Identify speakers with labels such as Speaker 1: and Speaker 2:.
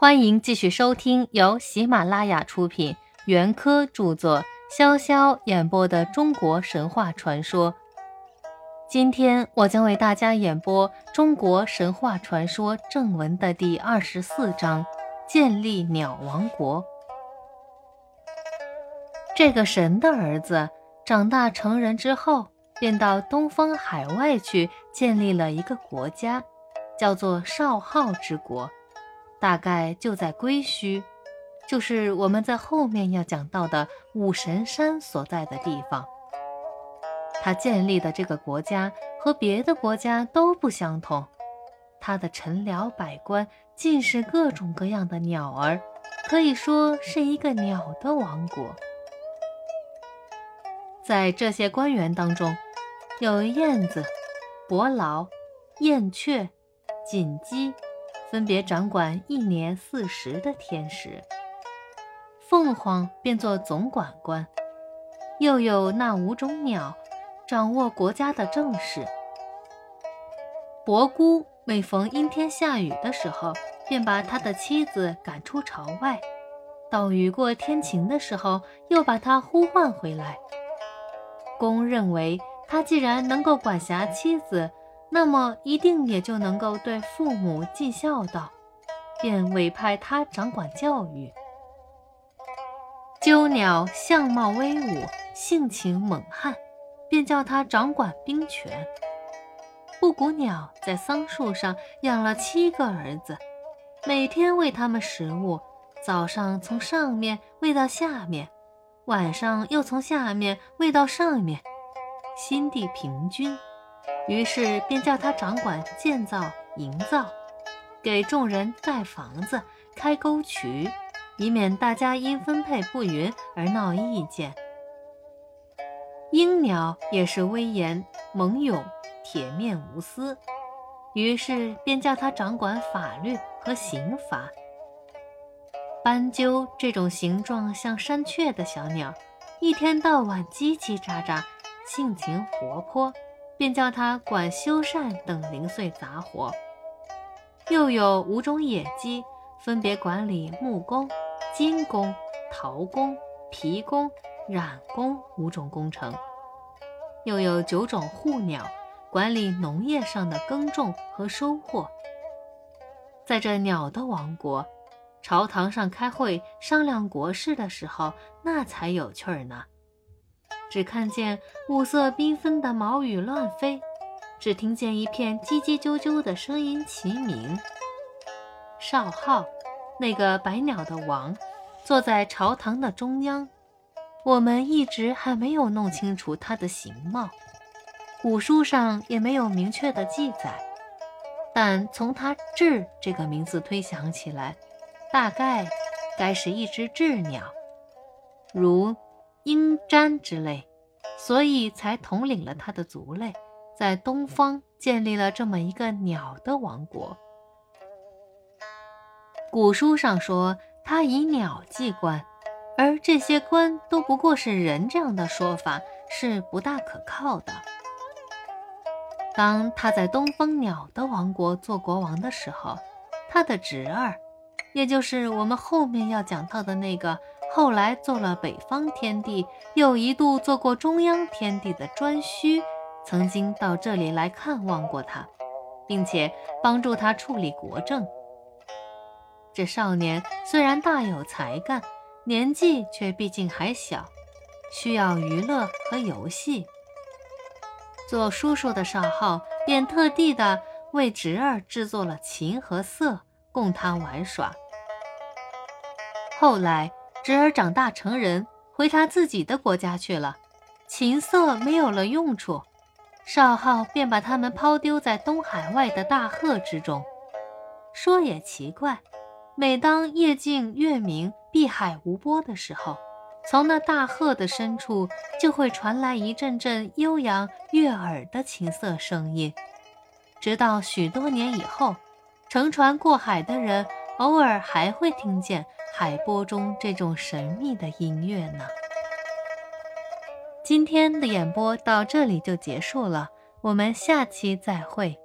Speaker 1: 欢迎继续收听由喜马拉雅出品、袁科著作、潇潇演播的中国神话传说。今天我将为大家演播中国神话传说正文的第二十四章：建立鸟王国。这个神的儿子长大成人之后，便到东方海外去建立了一个国家，叫做少昊之国。大概就在归墟，就是我们在后面要讲到的五神山所在的地方。他建立的这个国家和别的国家都不相同，他的臣僚百官尽是各种各样的鸟儿，可以说是一个鸟的王国。在这些官员当中，有燕子、伯劳、燕雀、锦鸡。分别掌管一年四时的天时，凤凰便做总管官，又有那五种鸟，掌握国家的政事。伯姑每逢阴天下雨的时候，便把他的妻子赶出朝外；到雨过天晴的时候，又把他呼唤回来。公认为他既然能够管辖妻子。那么一定也就能够对父母尽孝道，便委派他掌管教育。鸠鸟相貌威武，性情猛悍，便叫他掌管兵权。布谷鸟在桑树上养了七个儿子，每天喂他们食物，早上从上面喂到下面，晚上又从下面喂到上面，心地平均。于是便叫他掌管建造、营造，给众人盖房子、开沟渠，以免大家因分配不匀而闹意见。鹰鸟也是威严、猛勇、铁面无私，于是便叫他掌管法律和刑罚。斑鸠这种形状像山雀的小鸟，一天到晚叽叽喳喳，性情活泼。便叫他管修缮等零碎杂活，又有五种野鸡，分别管理木工、金工、陶工、皮工、染工五种工程；又有九种护鸟，管理农业上的耕种和收获。在这鸟的王国，朝堂上开会商量国事的时候，那才有趣儿呢。只看见五色缤纷的毛羽乱飞，只听见一片叽叽啾啾的声音齐鸣。少昊，那个百鸟的王，坐在朝堂的中央。我们一直还没有弄清楚他的形貌，古书上也没有明确的记载。但从他“雉”这个名字推想起来，大概该是一只雉鸟，如。鹰瞻之类，所以才统领了他的族类，在东方建立了这么一个鸟的王国。古书上说他以鸟祭官，而这些官都不过是人，这样的说法是不大可靠的。当他在东方鸟的王国做国王的时候，他的侄儿，也就是我们后面要讲到的那个。后来做了北方天帝，又一度做过中央天帝的颛顼，曾经到这里来看望过他，并且帮助他处理国政。这少年虽然大有才干，年纪却毕竟还小，需要娱乐和游戏。做叔叔的少昊便特地的为侄儿制作了琴和瑟，供他玩耍。后来。侄儿长大成人，回他自己的国家去了，琴瑟没有了用处，少昊便把他们抛丢在东海外的大壑之中。说也奇怪，每当夜静月明、碧海无波的时候，从那大壑的深处就会传来一阵阵悠扬悦耳的琴瑟声音，直到许多年以后，乘船过海的人偶尔还会听见。海波中这种神秘的音乐呢？今天的演播到这里就结束了，我们下期再会。